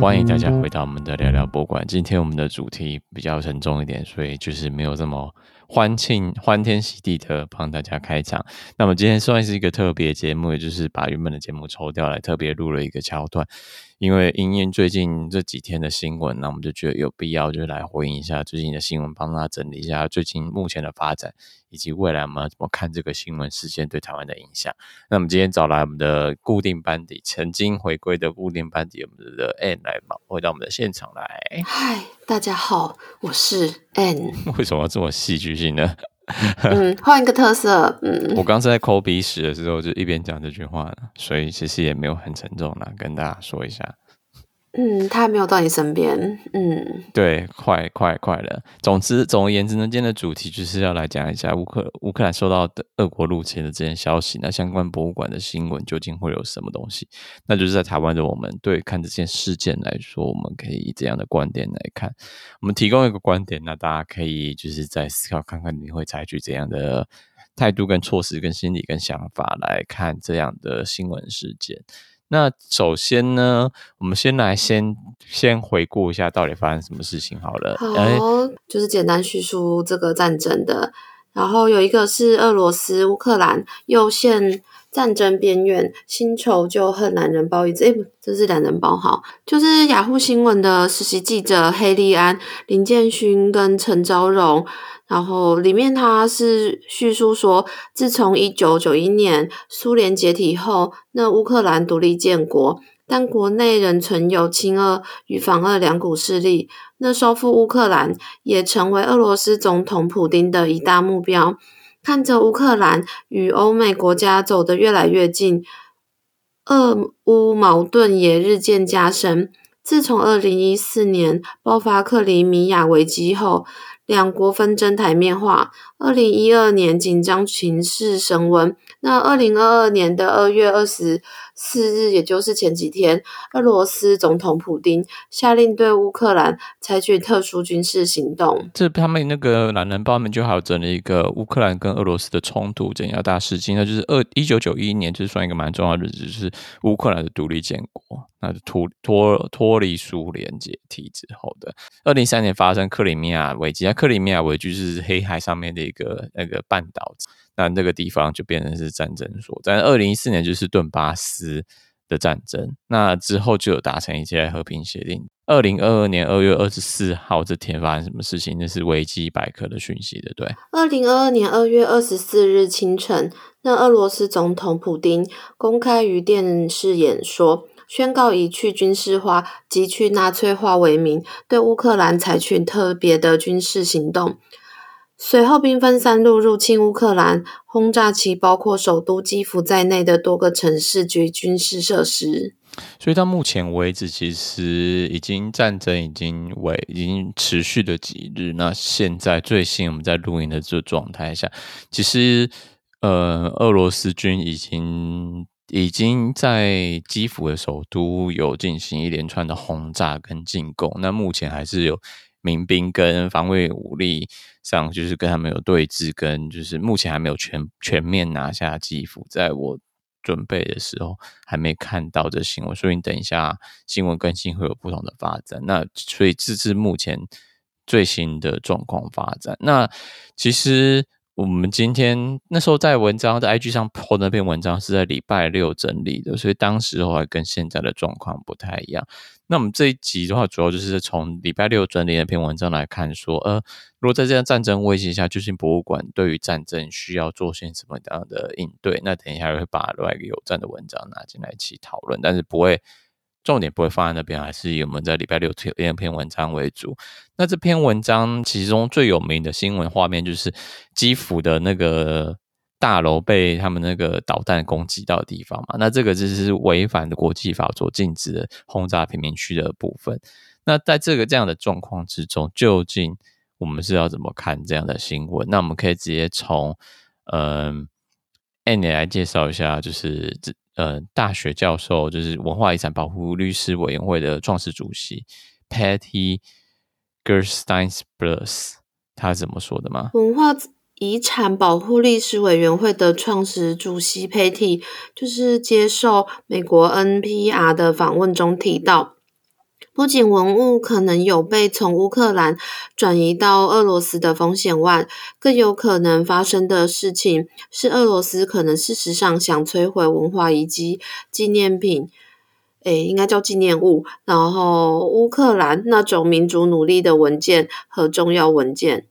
欢迎大家回到我们的聊聊博物馆。今天我们的主题比较沉重一点，所以就是没有这么欢庆、欢天喜地的帮大家开场。那么今天算是一个特别节目，也就是把原本的节目抽掉来，特别录了一个桥段。因为因应最近这几天的新闻，那我们就觉得有必要，就来回应一下最近的新闻，帮大家整理一下最近目前的发展，以及未来我们要怎么看这个新闻事件对台湾的影响。那我们今天找来我们的固定班底，曾经回归的固定班底，我们的 Ann 来嘛，回到我们的现场来。嗨，大家好，我是 Ann。为什么这么戏剧性呢？嗯，换一个特色。嗯，我刚才在抠鼻屎的时候，就一边讲这句话，所以其实也没有很沉重啦，跟大家说一下。嗯，他还没有到你身边。嗯，对，快快快了。总之，总而言之呢，今天的主题就是要来讲一下乌克乌克兰受到的俄国入侵的这件消息。那相关博物馆的新闻究竟会有什么东西？那就是在台湾的我们对看这件事件来说，我们可以以这样的观点来看。我们提供一个观点，那大家可以就是在思考看看，你会采取怎样的态度、跟措施、跟心理、跟想法来看这样的新闻事件。那首先呢，我们先来先先回顾一下到底发生什么事情好了。好，就是简单叙述这个战争的。然后有一个是俄罗斯乌克兰又现战争边缘，新仇旧恨两人包一枝。诶，这是两人包好，就是雅虎新闻的实习记者黑利安、林建勋跟陈昭荣。然后里面他是叙述说，自从一九九一年苏联解体后，那乌克兰独立建国，但国内仍存有亲俄与反俄两股势力。那收复乌克兰也成为俄罗斯总统普丁的一大目标。看着乌克兰与欧美国家走得越来越近，俄乌矛盾也日渐加深。自从二零一四年爆发克里米亚危机后，两国纷争台面化，二零一二年紧张情势升温。那二零二二年的二月二十四日，也就是前几天，俄罗斯总统普丁下令对乌克兰采取特殊军事行动。这他们那个懒人包们就还有整了一个乌克兰跟俄罗斯的冲突重要大事情，那就是二一九九一年，就是算一个蛮重要的日子，就是乌克兰的独立建国，那就脱脱脱离苏联解体之后的。二零一三年发生克里米亚危机。那克里米亚危机是黑海上面的一个那个半岛，那那个地方就变成是战争所在。二零一四年就是顿巴斯的战争，那之后就有达成一些和平协定。二零二二年二月二十四号这天发生什么事情？那是维基百科的讯息的，对。二零二二年二月二十四日清晨，那俄罗斯总统普丁公开于电视演说。宣告以去军事化及去纳粹化为名，对乌克兰采取特别的军事行动。随后，兵分三路入侵乌克兰，轰炸其包括首都基辅在内的多个城市及军事设施。所以到目前为止，其实已经战争已经为已经持续了几日。那现在最新我们在录音的这状态下，其实呃，俄罗斯军已经。已经在基辅的首都有进行一连串的轰炸跟进攻，那目前还是有民兵跟防卫武力上就是跟他们有对峙，跟就是目前还没有全全面拿下基辅。在我准备的时候还没看到这新闻，所以你等一下新闻更新会有不同的发展。那所以这是目前最新的状况发展。那其实。我们今天那时候在文章在 IG 上 po 那篇文章是在礼拜六整理的，所以当时的话跟现在的状况不太一样。那我们这一集的话，主要就是从礼拜六整理那篇文章来看，说，呃，如果在这样战争威胁下，旧金博物馆对于战争需要做些什么样的应对？那等一下会把另外一个有赞的文章拿进来一起讨论，但是不会。重点不会放在那边，还是以我们在礼拜六推那篇文章为主。那这篇文章其中最有名的新闻画面，就是基辅的那个大楼被他们那个导弹攻击到的地方嘛。那这个就是违反的国际法所禁止的轰炸平民区的部分。那在这个这样的状况之中，究竟我们是要怎么看这样的新闻？那我们可以直接从嗯，哎，你来介绍一下，就是这。呃，大学教授就是文化遗产保护律师委员会的创始主席 Patty Gersteinsbruch，他怎么说的吗？文化遗产保护律师委员会的创始主席 Patty 就是接受美国 NPR 的访问中提到。不仅文物可能有被从乌克兰转移到俄罗斯的风险外，更有可能发生的事情是，俄罗斯可能事实上想摧毁文化遗迹、纪念品，诶，应该叫纪念物，然后乌克兰那种民族努力的文件和重要文件。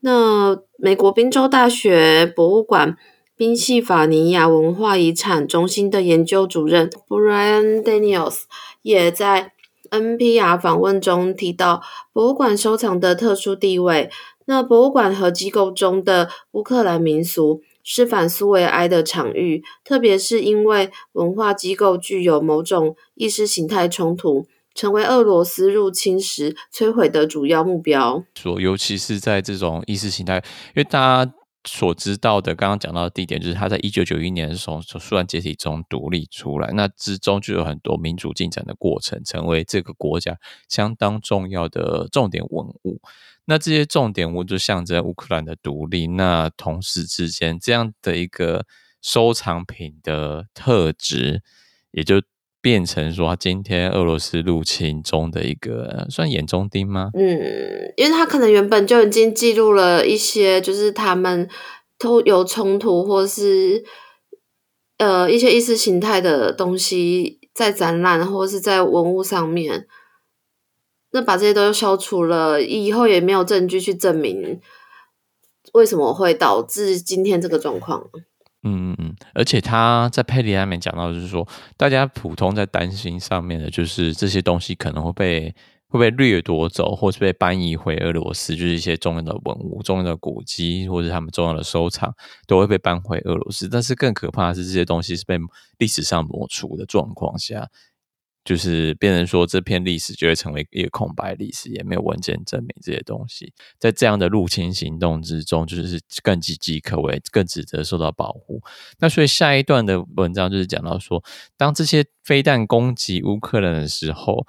那美国宾州大学博物馆宾夕法尼亚文化遗产中心的研究主任 Brian Daniels 也在。NPR 访问中提到博物馆收藏的特殊地位。那博物馆和机构中的乌克兰民俗是反苏维埃的场域，特别是因为文化机构具有某种意识形态冲突，成为俄罗斯入侵时摧毁的主要目标。说，尤其是在这种意识形态，因为大家。所知道的，刚刚讲到的地点，就是他在一九九一年的时候从苏联解体中独立出来，那之中就有很多民主进展的过程，成为这个国家相当重要的重点文物。那这些重点物就象征乌克兰的独立。那同时之间，这样的一个收藏品的特质，也就变成说，今天俄罗斯入侵中的一个算眼中钉吗？嗯，因为他可能原本就已经记录了一些，就是他们都有冲突，或是呃一些意识形态的东西在展览，或是在文物上面。那把这些都消除了，以后也没有证据去证明为什么会导致今天这个状况。嗯嗯嗯，而且他在佩里里面讲到，就是说，大家普通在担心上面的，就是这些东西可能会被会被掠夺走，或是被搬移回俄罗斯，就是一些重要的文物、重要的古迹，或者他们重要的收藏，都会被搬回俄罗斯。但是更可怕的是，这些东西是被历史上抹除的状况下。就是变成说，这片历史就会成为一个空白历史，也没有文件证明这些东西。在这样的入侵行动之中，就是更岌岌可危，更值得受到保护。那所以下一段的文章就是讲到说，当这些飞弹攻击乌克兰的时候，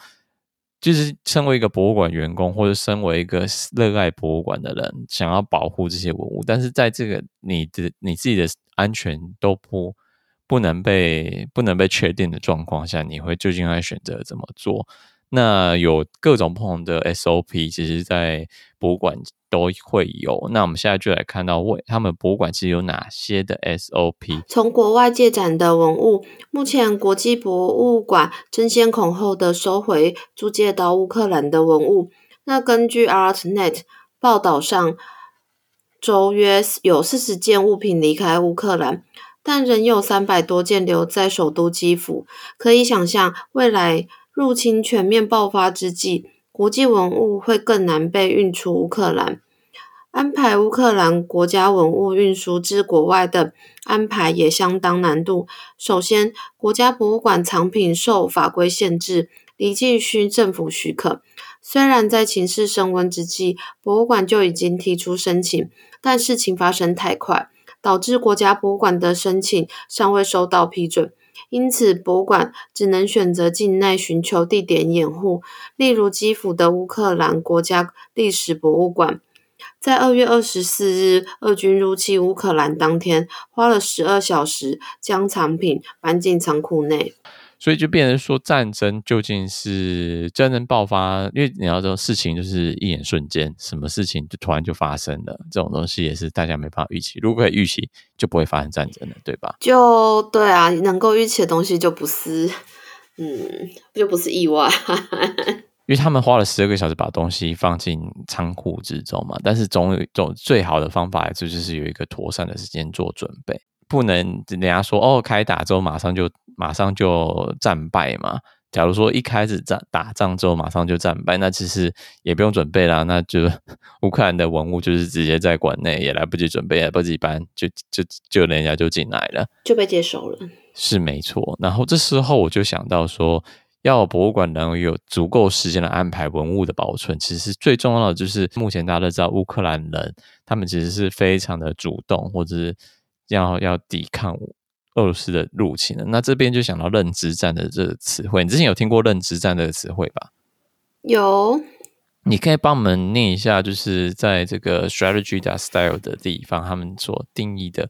就是身为一个博物馆员工，或者身为一个热爱博物馆的人，想要保护这些文物，但是在这个你的你自己的安全都不。不能被不能被确定的状况下，你会究竟该选择怎么做？那有各种不同的 SOP，其实，在博物馆都会有。那我们现在就来看到，为他们博物馆其实有哪些的 SOP？从国外借展的文物，目前国际博物馆争先恐后的收回租借到乌克兰的文物。那根据 ArtNet 报道上，周约有四十件物品离开乌克兰。但仍有三百多件留在首都基辅。可以想象，未来入侵全面爆发之际，国际文物会更难被运出乌克兰。安排乌克兰国家文物运输至国外的安排也相当难度。首先，国家博物馆藏品受法规限制，离境需政府许可。虽然在情势升温之际，博物馆就已经提出申请，但事情发生太快。导致国家博物馆的申请尚未收到批准，因此博物馆只能选择境内寻求地点掩护，例如基辅的乌克兰国家历史博物馆，在二月二十四日俄军入侵乌克兰当天，花了十二小时将藏品搬进仓库内。所以就变成说，战争究竟是战争爆发，因为你要知道事情就是一眼瞬间，什么事情就突然就发生了，这种东西也是大家没办法预期。如果可以预期，就不会发生战争了，对吧？就对啊，能够预期的东西就不是，嗯，就不是意外。因为他们花了十二个小时把东西放进仓库之中嘛，但是总有一种最好的方法，就是有一个妥善的时间做准备。不能人家说哦，开打之后马上就马上就战败嘛。假如说一开始战打仗之后马上就战败，那其实也不用准备啦。那就 乌克兰的文物就是直接在馆内，也来不及准备，也来不及搬，就就就人家就进来了，就被接收了。是没错。然后这时候我就想到说，要博物馆能有足够时间来安排文物的保存，其实最重要的就是目前大家都知道，乌克兰人他们其实是非常的主动，或者是。要要抵抗俄罗斯的入侵了，那这边就想到认知战的这个词汇。你之前有听过认知战这个词汇吧？有，你可以帮我们念一下，就是在这个 strategy.style 的地方，他们所定义的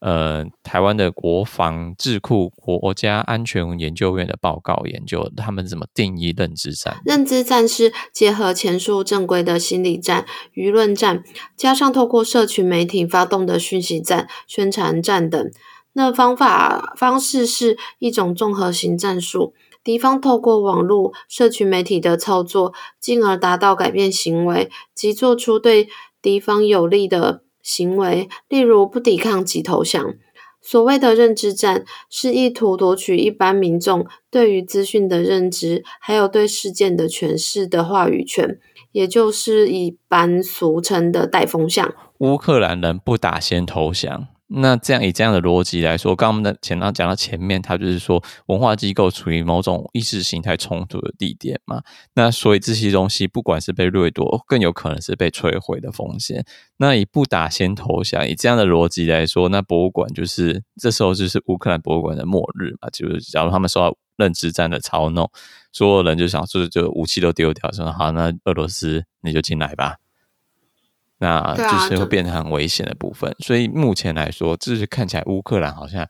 呃，台湾的国防智库国家安全研究院的报告研究，他们怎么定义认知战？认知战是结合前述正规的心理战、舆论战，加上透过社群媒体发动的讯息战、宣传战等。那方法方式是一种综合型战术，敌方透过网络、社群媒体的操作，进而达到改变行为，即做出对敌方有利的。行为，例如不抵抗及投降。所谓的认知战，是意图夺取一般民众对于资讯的认知，还有对事件的诠释的话语权，也就是一般俗称的带风向。乌克兰人不打先投降。那这样以这样的逻辑来说，刚刚的前面讲到前面，它就是说文化机构处于某种意识形态冲突的地点嘛。那所以这些东西，不管是被掠夺，更有可能是被摧毁的风险。那以不打先投降，以这样的逻辑来说，那博物馆就是这时候就是乌克兰博物馆的末日嘛。就是假如他们受到认知战的操弄，所有人就想说就武器都丢掉，说好，那俄罗斯你就进来吧。那就是会变成很危险的部分，所以目前来说，就是看起来乌克兰好像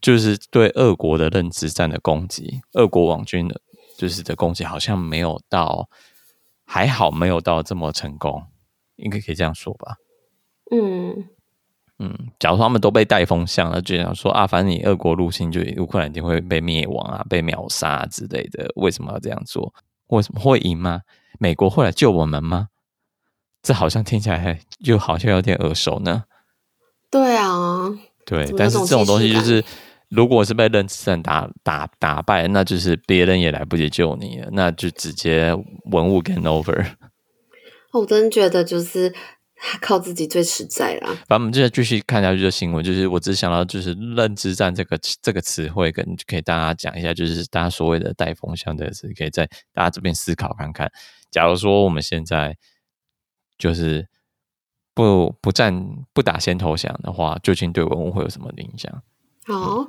就是对俄国的认知战的攻击，俄国网军的就是的攻击好像没有到，还好没有到这么成功，应该可以这样说吧？嗯嗯，假如说他们都被带风向了，就想说啊，反正你俄国入侵，就乌克兰一定会被灭亡啊，被秒杀之类的，为什么要这样做？为什么会赢吗？美国会来救我们吗？这好像听起来又好像有点耳熟呢。对啊，对，但是这种东西就是，如果是被认知战打打打败，那就是别人也来不及救你了，那就直接文物 game over。我真的觉得就是靠自己最实在啦。反正我们接着继续看下去的新闻，就是我只想到就是认知战这个这个词汇，跟可以大家讲一下，就是大家所谓的带风向的词，可以在大家这边思考看看。假如说我们现在。就是不不战不打先投降的话，究竟对文物会有什么影响？好，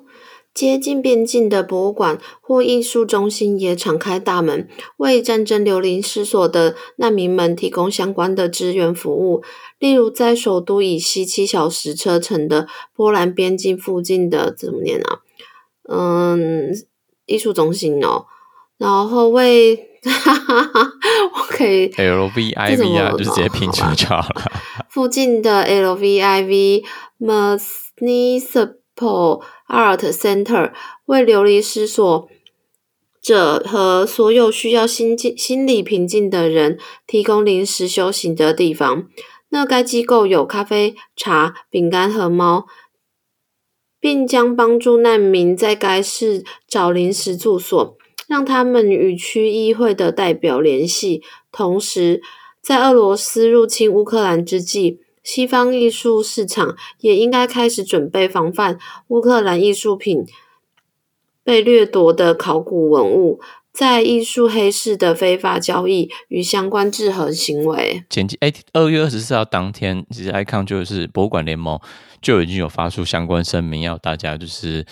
接近边境的博物馆或艺术中心也敞开大门，为战争流离失所的难民们提供相关的支援服务。例如，在首都以西七小时车程的波兰边境附近的怎么念啊？嗯，艺术中心哦，然后为。哈哈哈，我可以 L V I V 啊，就直接拼出就好了。附近的 L V I V Municipal Art Center 为流离失所者和所有需要心境心理平静的人提供临时休息的地方。那该机构有咖啡、茶、饼干和猫，并将帮助难民在该市找临时住所。让他们与区议会的代表联系。同时，在俄罗斯入侵乌克兰之际，西方艺术市场也应该开始准备防范乌克兰艺术品被掠夺的考古文物在艺术黑市的非法交易与相关制衡行为。前几哎，二月二十四号当天，其实 ICON 就是博物馆联盟就已经有发出相关声明，要大家就是。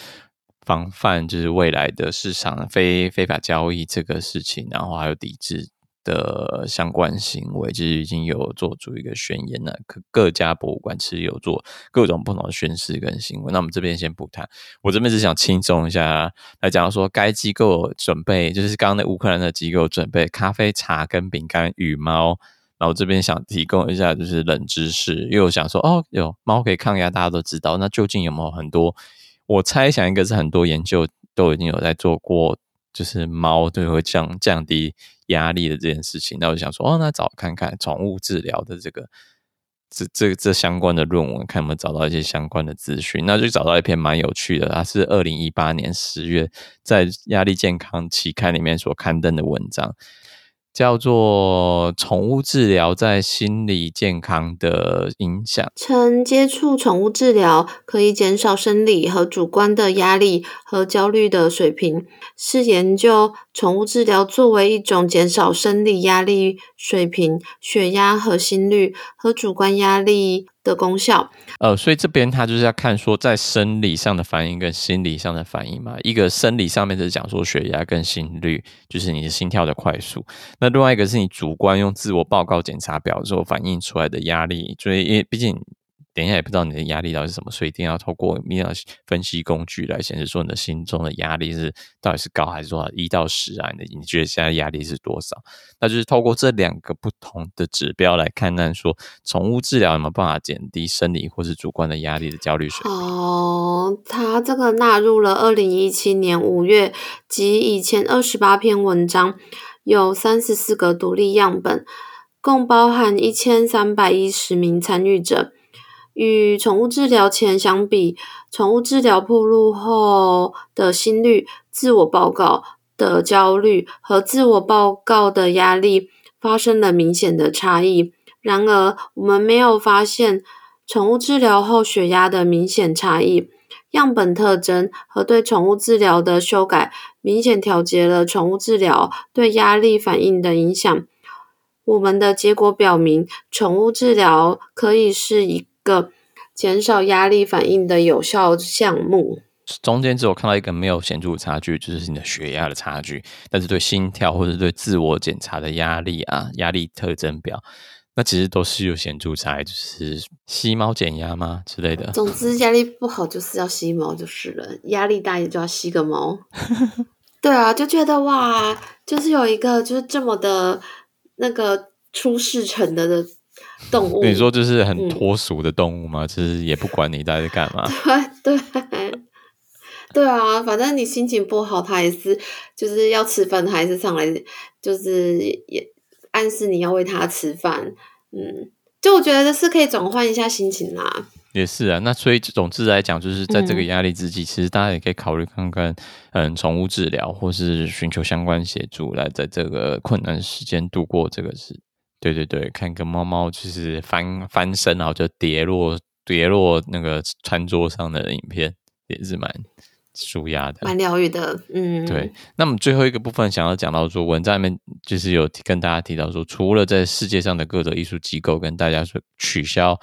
防范就是未来的市场非非法交易这个事情，然后还有抵制的相关行为，其实已经有做出一个宣言了。各各家博物馆其实有做各种不同的宣示跟行为。那我们这边先不谈，我这边只想轻松一下来讲说，该机构准备就是刚刚那乌克兰的机构准备咖啡、茶跟饼干与猫。然后这边想提供一下就是冷知识，因为我想说哦，有猫可以抗压，大家都知道。那究竟有没有很多？我猜想，一个是很多研究都已经有在做过，就是猫对会降降低压力的这件事情。那我就想说，哦，那找看看宠物治疗的这个这这这相关的论文，看有没有找到一些相关的资讯。那就找到一篇蛮有趣的，它是二零一八年十月在《压力健康》期刊里面所刊登的文章。叫做宠物治疗在心理健康的影响。曾接触宠物治疗可以减少生理和主观的压力和焦虑的水平，是研究宠物治疗作为一种减少生理压力水平、血压和心率和主观压力的功效。呃，所以这边他就是要看说，在生理上的反应跟心理上的反应嘛。一个生理上面是讲说血压跟心率，就是你的心跳的快速。那另外一个是你主观用自我报告检查表之后反映出来的压力。所以，因为毕竟等一下也不知道你的压力到底是什么，所以一定要透过泌尿分析工具来显示说你的心中的压力是到底是高还是多少，一到十啊，你你觉得现在压力是多少？那就是透过这两个不同的指标来看看说，宠物治疗有没有办法减低生理或是主观的压力的焦虑水平。哦，它这个纳入了二零一七年五月及以前二十八篇文章，有三十四个独立样本。共包含一千三百一十名参与者，与宠物治疗前相比，宠物治疗暴露后的心率、自我报告的焦虑和自我报告的压力发生了明显的差异。然而，我们没有发现宠物治疗后血压的明显差异。样本特征和对宠物治疗的修改，明显调节了宠物治疗对压力反应的影响。我们的结果表明，宠物治疗可以是一个减少压力反应的有效项目。中间只有看到一个没有显著差距，就是你的血压的差距。但是对心跳或者对自我检查的压力啊，压力特征表，那其实都是有显著差异，就是吸猫减压吗之类的。总之，压力不好就是要吸猫就是了，压力大也就要吸个猫。对啊，就觉得哇，就是有一个就是这么的。那个出世成的的动物，你说就是很脱俗的动物吗？其、嗯、实也不管你在干嘛。对对对啊，反正你心情不好，它也是就是要吃饭，还是上来就是也暗示你要喂它吃饭。嗯，就我觉得是可以转换一下心情啦。也是啊，那所以总之来讲，就是在这个压力之际，嗯、其实大家也可以考虑看看，嗯，宠物治疗或是寻求相关协助，来在这个困难时间度过这个事。对对对，看个猫猫就是翻翻身，然后就跌落跌落那个餐桌上的影片，也是蛮舒压的，蛮疗愈的。嗯，对。那么最后一个部分想要讲到说，文章里面就是有跟大家提到说，除了在世界上的各个艺术机构跟大家说取消。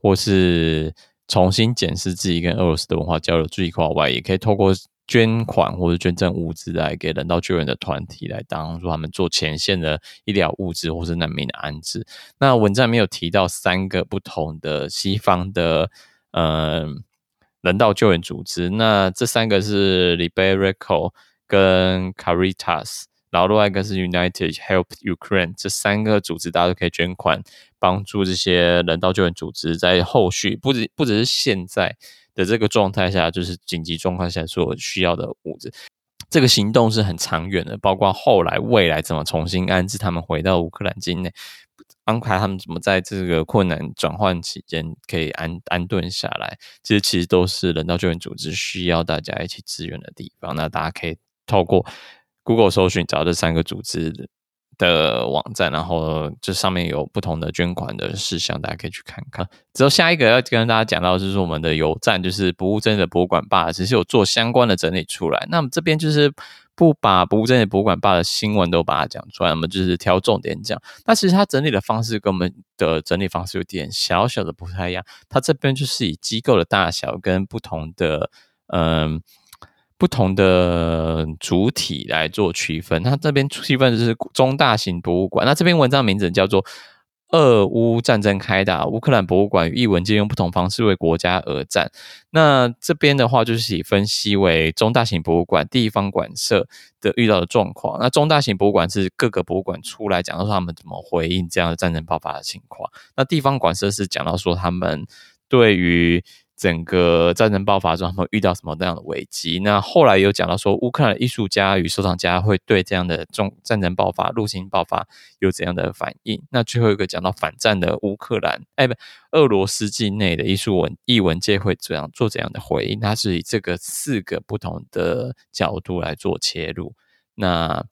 或是重新检视自己跟俄罗斯的文化交流这一块外，也可以透过捐款或者捐赠物资来给人道救援的团体来当做他们做前线的医疗物资或是难民的安置。那文章没有提到三个不同的西方的呃人道救援组织，那这三个是 Libereco 跟 Caritas。然后另外一个是 United Help Ukraine，这三个组织大家都可以捐款，帮助这些人道救援组织在后续不止不只是现在的这个状态下，就是紧急状况下所需要的物资。这个行动是很长远的，包括后来未来怎么重新安置他们回到乌克兰境内，安排他们怎么在这个困难转换期间可以安安顿下来，这些其实都是人道救援组织需要大家一起支援的地方。那大家可以透过。Google 搜寻找这三个组织的网站，然后这上面有不同的捐款的事项，大家可以去看看。之后下一个要跟大家讲到，就是我们的有站，就是不务正业的博物馆吧，其实有做相关的整理出来。那么这边就是不把不务正业博物馆吧的新闻都把它讲出来，我们就是挑重点讲。那其实它整理的方式跟我们的整理方式有点小小的不太一样。它这边就是以机构的大小跟不同的嗯。不同的主体来做区分，那这边区分就是中大型博物馆。那这篇文章名字叫做《俄乌战争开打，乌克兰博物馆与艺文界用不同方式为国家而战》。那这边的话就是以分析为中大型博物馆、地方馆舍的遇到的状况。那中大型博物馆是各个博物馆出来讲到说他们怎么回应这样的战争爆发的情况。那地方馆舍是讲到说他们对于整个战争爆发中，他们遇到什么那样的危机？那后来有讲到说，乌克兰艺术家与收藏家会对这样的中战争爆发、入侵爆发有怎样的反应？那最后一个讲到反战的乌克兰，哎，不，俄罗斯境内的艺术文艺文界会怎样做怎样的回应？它是以这个四个不同的角度来做切入。那，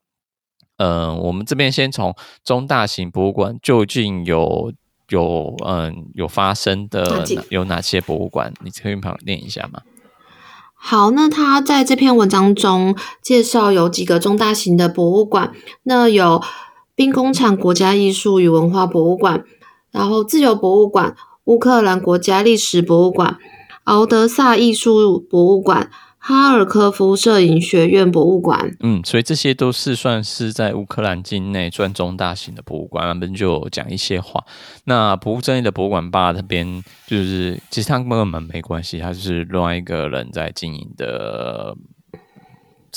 嗯、我们这边先从中大型博物馆究竟有。有嗯，有发生的有哪些博物馆？你可以帮我念一下吗？好，那他在这篇文章中介绍有几个中大型的博物馆，那有兵工厂国家艺术与文化博物馆，然后自由博物馆、乌克兰国家历史博物馆、敖德萨艺术博物馆哈尔科夫摄影学院博物馆。嗯，所以这些都是算是在乌克兰境内算中大型的博物馆，他们就讲一些话。那不务正业的博物馆吧，这边就是其实他跟我们没关系，他就是另外一个人在经营的。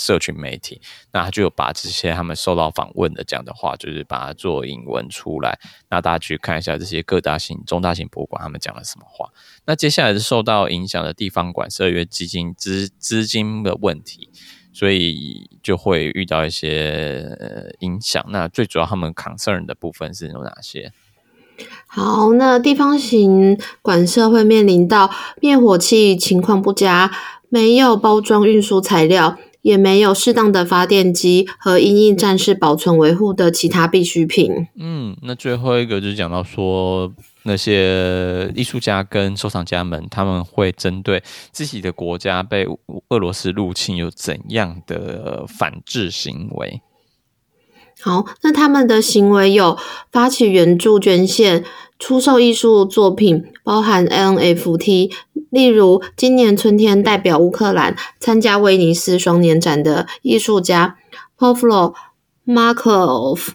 社群媒体，那他就把这些他们受到访问的讲的话，就是把它做引文出来，那大家去看一下这些各大型、中大型博物馆他们讲了什么话。那接下来是受到影响的地方馆舍，因为基金资资金的问题，所以就会遇到一些影响。那最主要他们 concern 的部分是有哪些？好，那地方型馆舍会面临到灭火器情况不佳，没有包装运输材料。也没有适当的发电机和因应战事保存维护的其他必需品。嗯，那最后一个就是讲到说，那些艺术家跟收藏家们，他们会针对自己的国家被俄罗斯入侵有怎样的反制行为？好，那他们的行为有发起援助捐献。出售艺术作品，包含 NFT，例如今年春天代表乌克兰参加威尼斯双年展的艺术家 Pavlo Markov，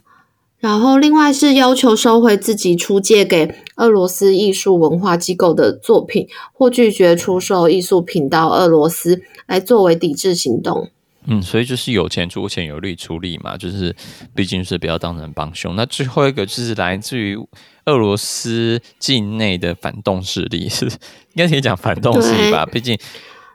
然后另外是要求收回自己出借给俄罗斯艺术文化机构的作品，或拒绝出售艺术品到俄罗斯，来作为抵制行动。嗯，所以就是有钱出钱，有力出力嘛，就是毕竟是不要当成帮凶。那最后一个就是来自于俄罗斯境内的反动势力，是应该可以讲反动势力吧？毕竟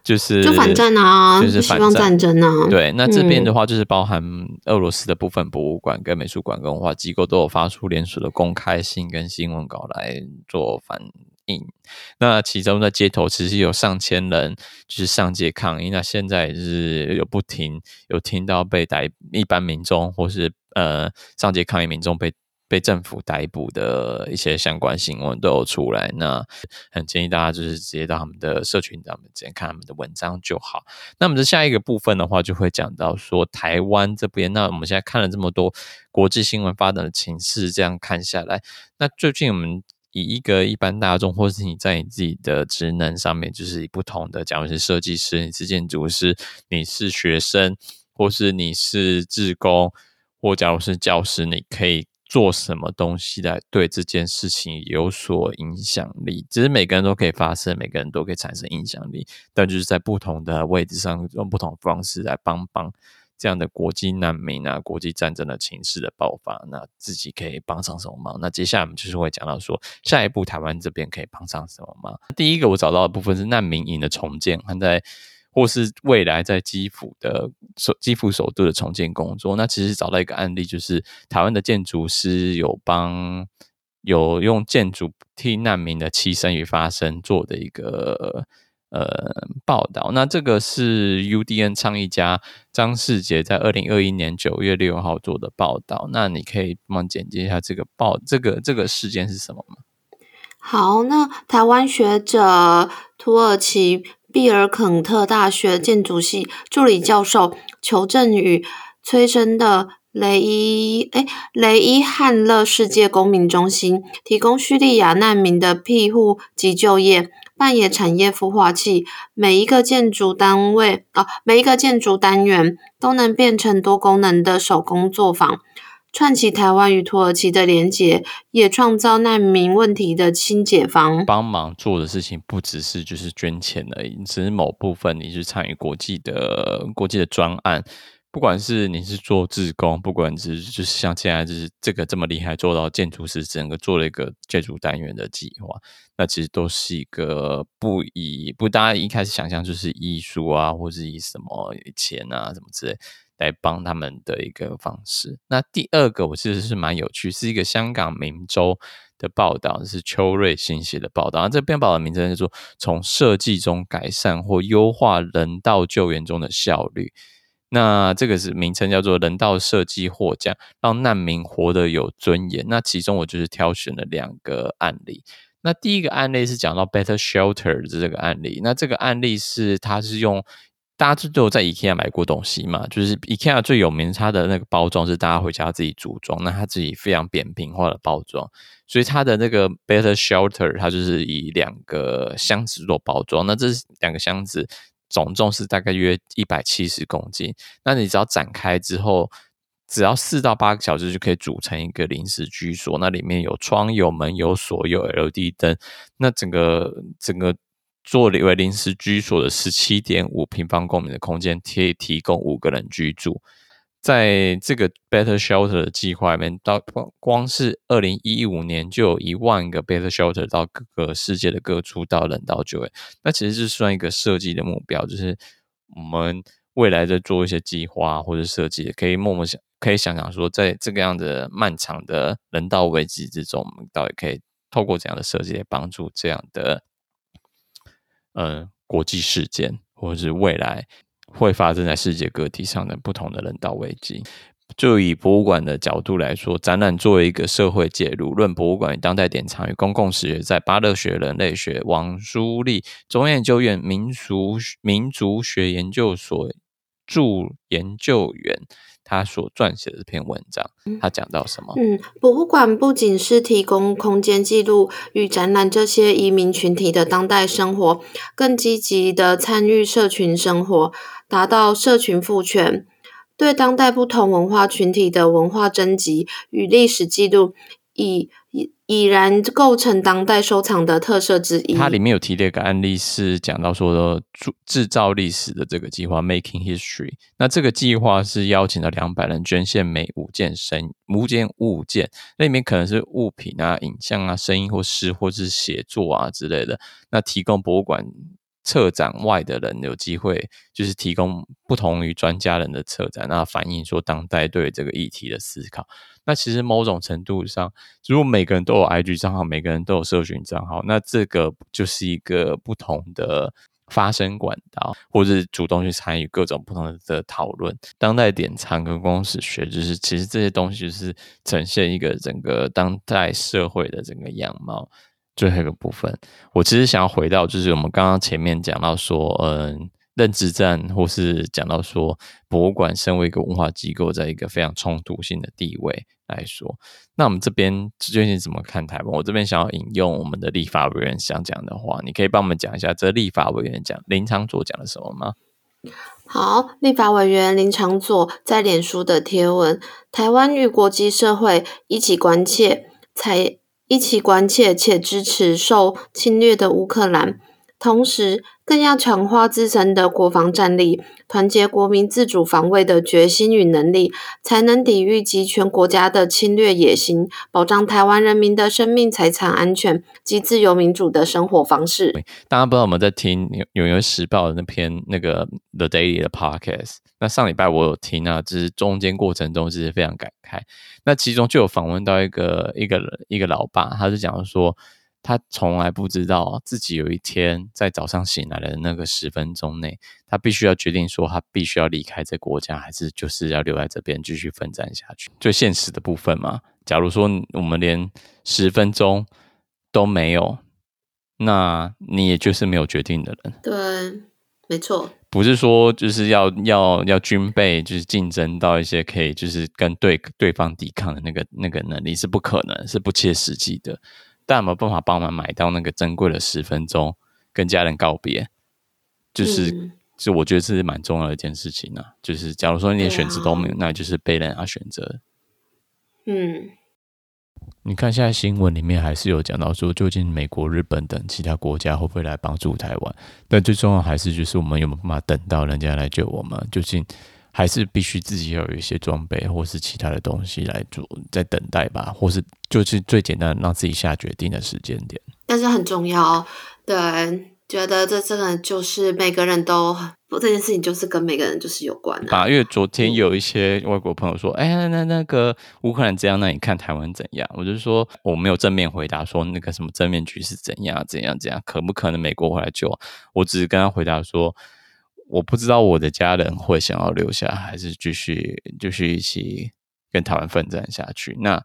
就是就反战啊，就是希望战争啊。对，那这边的话就是包含俄罗斯的部分博物馆、跟美术馆、跟文化机构都有发出联署的公开信跟新闻稿来做反。那其中在街头其实有上千人就是上街抗议，那现在也是有不停有听到被逮一般民众或是呃上街抗议民众被被政府逮捕的一些相关新闻都有出来。那很建议大家就是直接到他们的社群上面直接看他们的文章就好。那么这下一个部分的话，就会讲到说台湾这边。那我们现在看了这么多国际新闻发展的情势，这样看下来，那最近我们。以一个一般大众，或是你在你自己的职能上面，就是以不同的，假如是设计师，你是建筑师，你是学生，或是你是志工，或假如是教师，你可以做什么东西来对这件事情有所影响力？只是每个人都可以发声，每个人都可以产生影响力，但就是在不同的位置上，用不同方式来帮帮。这样的国际难民啊，国际战争的情势的爆发，那自己可以帮上什么忙？那接下来我们就是会讲到说，下一步台湾这边可以帮上什么忙？第一个我找到的部分是难民营的重建，还在或是未来在基辅的首基辅首都的重建工作。那其实找到一个案例，就是台湾的建筑师有帮有用建筑替难民的栖身与发声做的一个。呃报道，那这个是 UDN 倡议家张世杰在二零二一年九月六号做的报道。那你可以帮忙简介一下这个报这个这个事件是什么吗？好，那台湾学者土耳其毕尔肯特大学建筑系助理教授裘振宇催生的雷伊诶雷伊汉勒世界公民中心，提供叙利亚难民的庇护及就业。扮演产业孵化器，每一个建筑单位啊，每一个建筑单元都能变成多功能的手工作坊，串起台湾与土耳其的连结，也创造难民问题的清解方。帮忙做的事情不只是就是捐钱而已，只是某部分你是参与国际的国际的专案。不管是你是做志工，不管是就是像现在就是这个这么厉害，做到建筑师整个做了一个建筑单元的计划，那其实都是一个不以不大家一开始想象就是艺术啊，或是以什么钱啊什么之类来帮他们的一个方式。那第二个我其实是蛮有趣，是一个香港明州的报道，是邱瑞新写的报道。这篇报道的名称叫做《从设计中改善或优化人道救援中的效率》。那这个是名称叫做人道设计获奖，让难民活得有尊严。那其中我就是挑选了两个案例。那第一个案例是讲到 Better Shelter 的这个案例。那这个案例是它是用大家都有在 IKEA 买过东西嘛？就是 IKEA 最有名，它的那个包装是大家回家自己组装，那它自己非常扁平化的包装，所以它的那个 Better Shelter 它就是以两个箱子做包装。那这两个箱子。总重是大概约一百七十公斤。那你只要展开之后，只要四到八个小时就可以组成一个临时居所。那里面有窗、有门、有锁、有 LED 灯。那整个整个作为临时居所的十七点五平方公里的空间，可以提供五个人居住。在这个 Better Shelter 的计划里面，到光光是二零一五年就有一万个 Better Shelter 到各个世界的各处到人道救援。那其实是算一个设计的目标，就是我们未来在做一些计划或者设计，可以默默想，可以想想说，在这个样的漫长的人道危机之中，我们到底可以透过怎样的设计来帮助这样的嗯、呃、国际事件，或者是未来。会发生在世界各地上的不同的人道危机。就以博物馆的角度来说，展览作为一个社会介入，论博物馆与当代典藏与公共史学，在巴勒学人类学王书立中研究院民俗民族学研究所助研究员。他所撰写的这篇文章，他讲到什么？嗯，博物馆不仅是提供空间记录与展览这些移民群体的当代生活，更积极的参与社群生活，达到社群赋权，对当代不同文化群体的文化征集与历史记录，已。已然构成当代收藏的特色之一。它里面有提的一个案例是讲到说制制造历史的这个计划 Making History。那这个计划是邀请了两百人捐献每五件声五件物件，那里面可能是物品啊、影像啊、声音或诗或是写作啊之类的。那提供博物馆策展外的人有机会，就是提供不同于专家人的策展，那反映说当代对这个议题的思考。那其实某种程度上，如果每个人都有 IG 账号，每个人都有社群账号，那这个就是一个不同的发声管道，或者主动去参与各种不同的讨论。当代典藏跟公史学，就是其实这些东西是呈现一个整个当代社会的整个样貌。最后一个部分，我其实想要回到，就是我们刚刚前面讲到说，嗯。认知战，或是讲到说，博物馆身为一个文化机构，在一个非常冲突性的地位来说，那我们这边究竟怎么看台湾？我这边想要引用我们的立法委员想讲的话，你可以帮我们讲一下，这立法委员讲林昶佐讲了什么吗？好，立法委员林昶佐在脸书的贴文：台湾与国际社会一起关切，才一起关切且支持受侵略的乌克兰。同时，更要强化自身的国防战力，团结国民自主防卫的决心与能力，才能抵御极权国家的侵略野心，保障台湾人民的生命财产安全及自由民主的生活方式。大家不知道我们在听《纽约时报》的那篇那个 The Daily 的 Podcast，那上礼拜我有听啊，只是中间过程中是非常感慨。那其中就有访问到一个一个一个老爸，他是讲说。他从来不知道自己有一天在早上醒来的那个十分钟内，他必须要决定说他必须要离开这国家，还是就是要留在这边继续奋战下去。最现实的部分嘛，假如说我们连十分钟都没有，那你也就是没有决定的人。对，没错。不是说就是要要要军备，就是竞争到一些可以就是跟对对方抵抗的那个那个能力是不可能，是不切实际的。但有没有办法帮我们买到那个珍贵的十分钟，跟家人告别？就是，嗯、就我觉得这是蛮重要的一件事情呢、啊。就是，假如说你连选择都没有，啊、那就是被人家选择。嗯，你看现在新闻里面还是有讲到说，究竟美国、日本等其他国家会不会来帮助台湾？但最重要还是就是我们有没有办法等到人家来救我们？究竟？还是必须自己要有一些装备，或是其他的东西来做，在等待吧，或是就是最简单让自己下决定的时间点。但是很重要，对，觉得这真的就是每个人都不这件事情，就是跟每个人就是有关的。啊，因为昨天有一些外国朋友说：“哎、嗯、那那个乌克兰这样，那你看台湾怎样？”我就说我没有正面回答说那个什么正面局势怎样怎样怎样，可不可能美国回来救？我只是跟他回答说。我不知道我的家人会想要留下，还是继续继续一起跟台湾奋战下去。那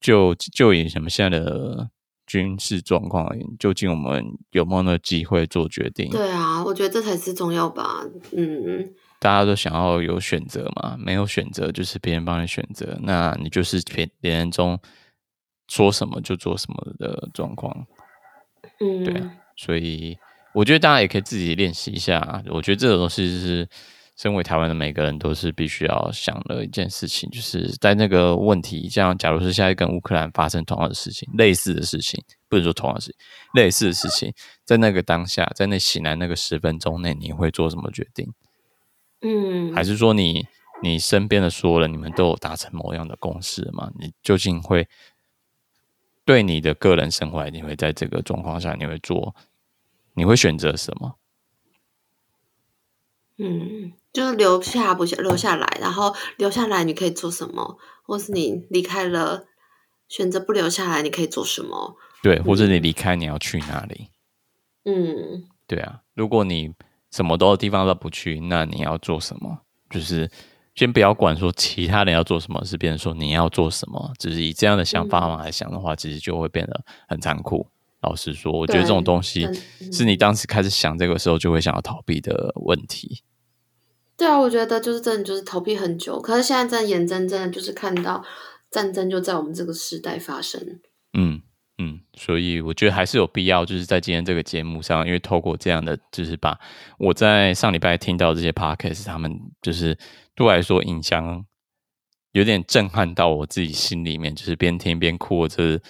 就就以什么现在的军事状况究竟我们有没有那个机会做决定？对啊，我觉得这才是重要吧。嗯，大家都想要有选择嘛，没有选择就是别人帮你选择，那你就是别别人中说什么就做什么的状况。嗯，对，所以。我觉得大家也可以自己练习一下。我觉得这种东西是身为台湾的每个人都是必须要想的一件事情，就是在那个问题，像假如是现在跟乌克兰发生同样的事情、类似的事情，不能说同样的事情，类似的事情，在那个当下，在那醒来那个十分钟内，你会做什么决定？嗯，还是说你你身边的所有人，你们都有达成某样的共识吗？你究竟会对你的个人生活，你会在这个状况下，你会做，你会选择什么？嗯，就是留下不下留下来，然后留下来你可以做什么，或是你离开了，选择不留下来，你可以做什么？对，或者你离开，你要去哪里？嗯，对啊，如果你。什么多的地方都不去，那你要做什么？就是先不要管说其他人要做什么，是别人说你要做什么，只是以这样的想法来想的话，嗯、其实就会变得很残酷。老实说，我觉得这种东西是你当时开始想这个时候就会想要逃避的问题。对啊，我觉得就是真的就是逃避很久，可是现在真的眼睁睁的就是看到战争就在我们这个时代发生。嗯。嗯，所以我觉得还是有必要，就是在今天这个节目上，因为透过这样的，就是把我在上礼拜听到这些 podcast，他们就是对我来说影响有点震撼到我自己心里面，就是边听边哭，这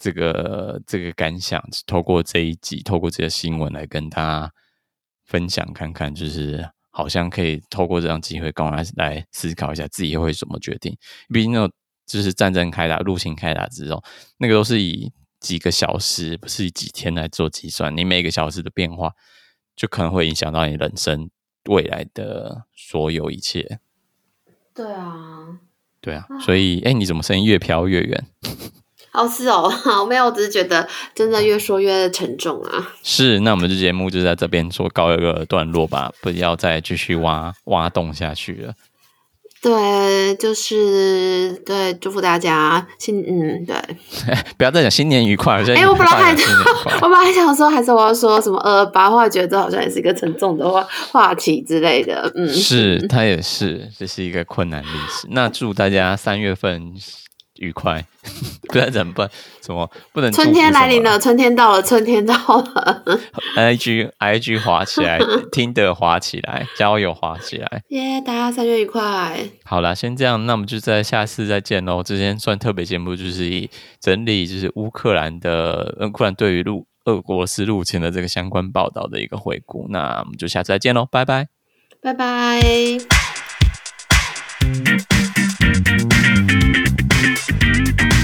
这个这个感想，透过这一集，透过这个新闻来跟大家分享看看，就是好像可以透过这样机会，跟我来来思考一下自己会怎么决定，毕竟那种。就是战争开打、入侵开打之后，那个都是以几个小时，不是以几天来做计算。你每个小时的变化，就可能会影响到你人生未来的所有一切。对啊，对啊，所以，哎、欸，你怎么声音越飘越远？哦，是哦，好，没有，我只是觉得真的越说越沉重啊。是，那我们这节目就在这边说告一个段落吧，不要再继续挖挖洞下去了。对，就是对，祝福大家新嗯，对，不要再讲新年愉快。哎、欸，我本来还我本来还想说，还是我要说什么二二八，后来觉得这好像也是一个沉重的话话题之类的。嗯，是，它也是，这是一个困难历史。那祝大家三月份。愉快，不然怎么办？什么不能？春天来临了，春天到了，春天到了。I G I G 滑起来，听得滑起来，交友滑起来。耶，yeah, 大家三月愉快。好啦，先这样，那我们就在下次再见喽。之前算特别节目，就是以整理就是乌克兰的乌克兰对于入俄国斯入侵的这个相关报道的一个回顾。那我们就下次再见喽，拜拜，拜拜。Thank you.